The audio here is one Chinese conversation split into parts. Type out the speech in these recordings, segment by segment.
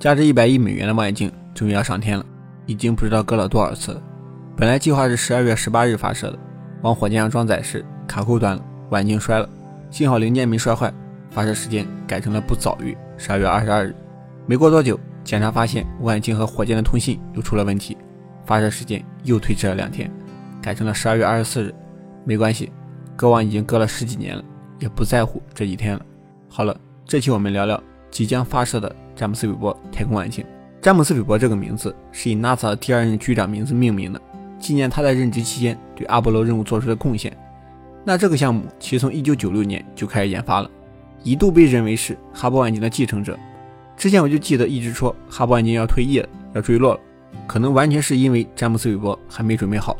价值一百亿美元的望远镜终于要上天了，已经不知道搁了多少次了。本来计划是十二月十八日发射的，往火箭上装载时卡扣断了，望远镜摔了，幸好零件没摔坏，发射时间改成了不早于十二月二十二日。没过多久，检查发现望远镜和火箭的通信又出了问题，发射时间又推迟了两天，改成了十二月二十四日。没关系，割网已经割了十几年了，也不在乎这几天了。好了，这期我们聊聊即将发射的。詹姆斯·韦伯太空望远镜。詹姆斯·韦伯这个名字是以 NASA 的第二任局长名字命名的，纪念他在任职期间对阿波罗任务做出的贡献。那这个项目其实从1996年就开始研发了，一度被认为是哈勃望远镜的继承者。之前我就记得一直说哈勃望远镜要退役了，要坠落了，可能完全是因为詹姆斯·韦伯还没准备好，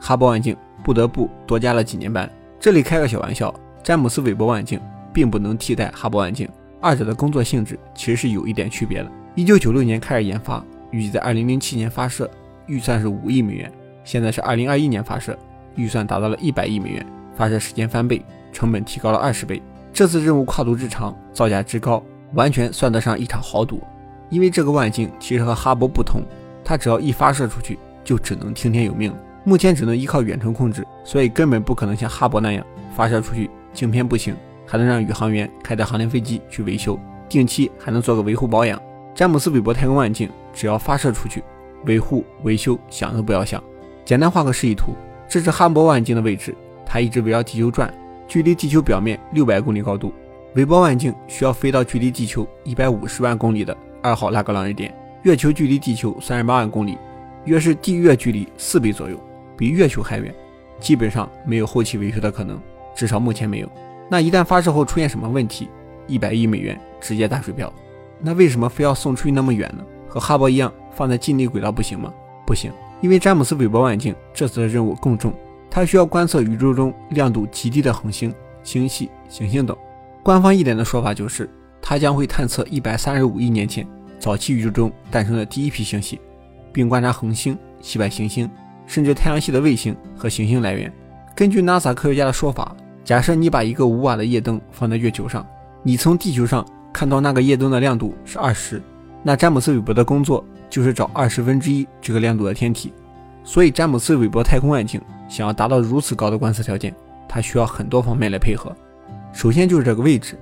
哈勃望远镜不得不多加了几年班。这里开个小玩笑，詹姆斯·韦伯望远镜并不能替代哈勃望远镜。二者的工作性质其实是有一点区别的。一九九六年开始研发，预计在二零零七年发射，预算是五亿美元。现在是二零二一年发射，预算达到了一百亿美元，发射时间翻倍，成本提高了二十倍。这次任务跨度之长，造价之高，完全算得上一场豪赌。因为这个望远镜其实和哈勃不同，它只要一发射出去，就只能听天由命。目前只能依靠远程控制，所以根本不可能像哈勃那样发射出去镜片不行。还能让宇航员开着航天飞机去维修，定期还能做个维护保养。詹姆斯·韦伯太空望远镜只要发射出去，维护维修想都不要想。简单画个示意图，这是哈勃望远镜的位置，它一直围绕地球转，距离地球表面六百公里高度。韦伯望远镜需要飞到距离地球一百五十万公里的二号拉格朗日点，月球距离地球三十八万公里，约是地月距离四倍左右，比月球还远，基本上没有后期维修的可能，至少目前没有。那一旦发射后出现什么问题，一百亿美元直接打水漂。那为什么非要送出去那么远呢？和哈勃一样放在近地轨道不行吗？不行，因为詹姆斯韦伯望远镜这次的任务更重，它需要观测宇宙中亮度极低的恒星、星系、行星等。官方一点的说法就是，它将会探测一百三十五亿年前早期宇宙中诞生的第一批星系，并观察恒星、系外行星，甚至太阳系的卫星和行星来源。根据 NASA 科学家的说法。假设你把一个五瓦的夜灯放在月球上，你从地球上看到那个夜灯的亮度是二十，那詹姆斯韦伯的工作就是找二十分之一这个亮度的天体。所以詹姆斯韦伯太空望远镜想要达到如此高的观测条件，它需要很多方面来配合。首先就是这个位置，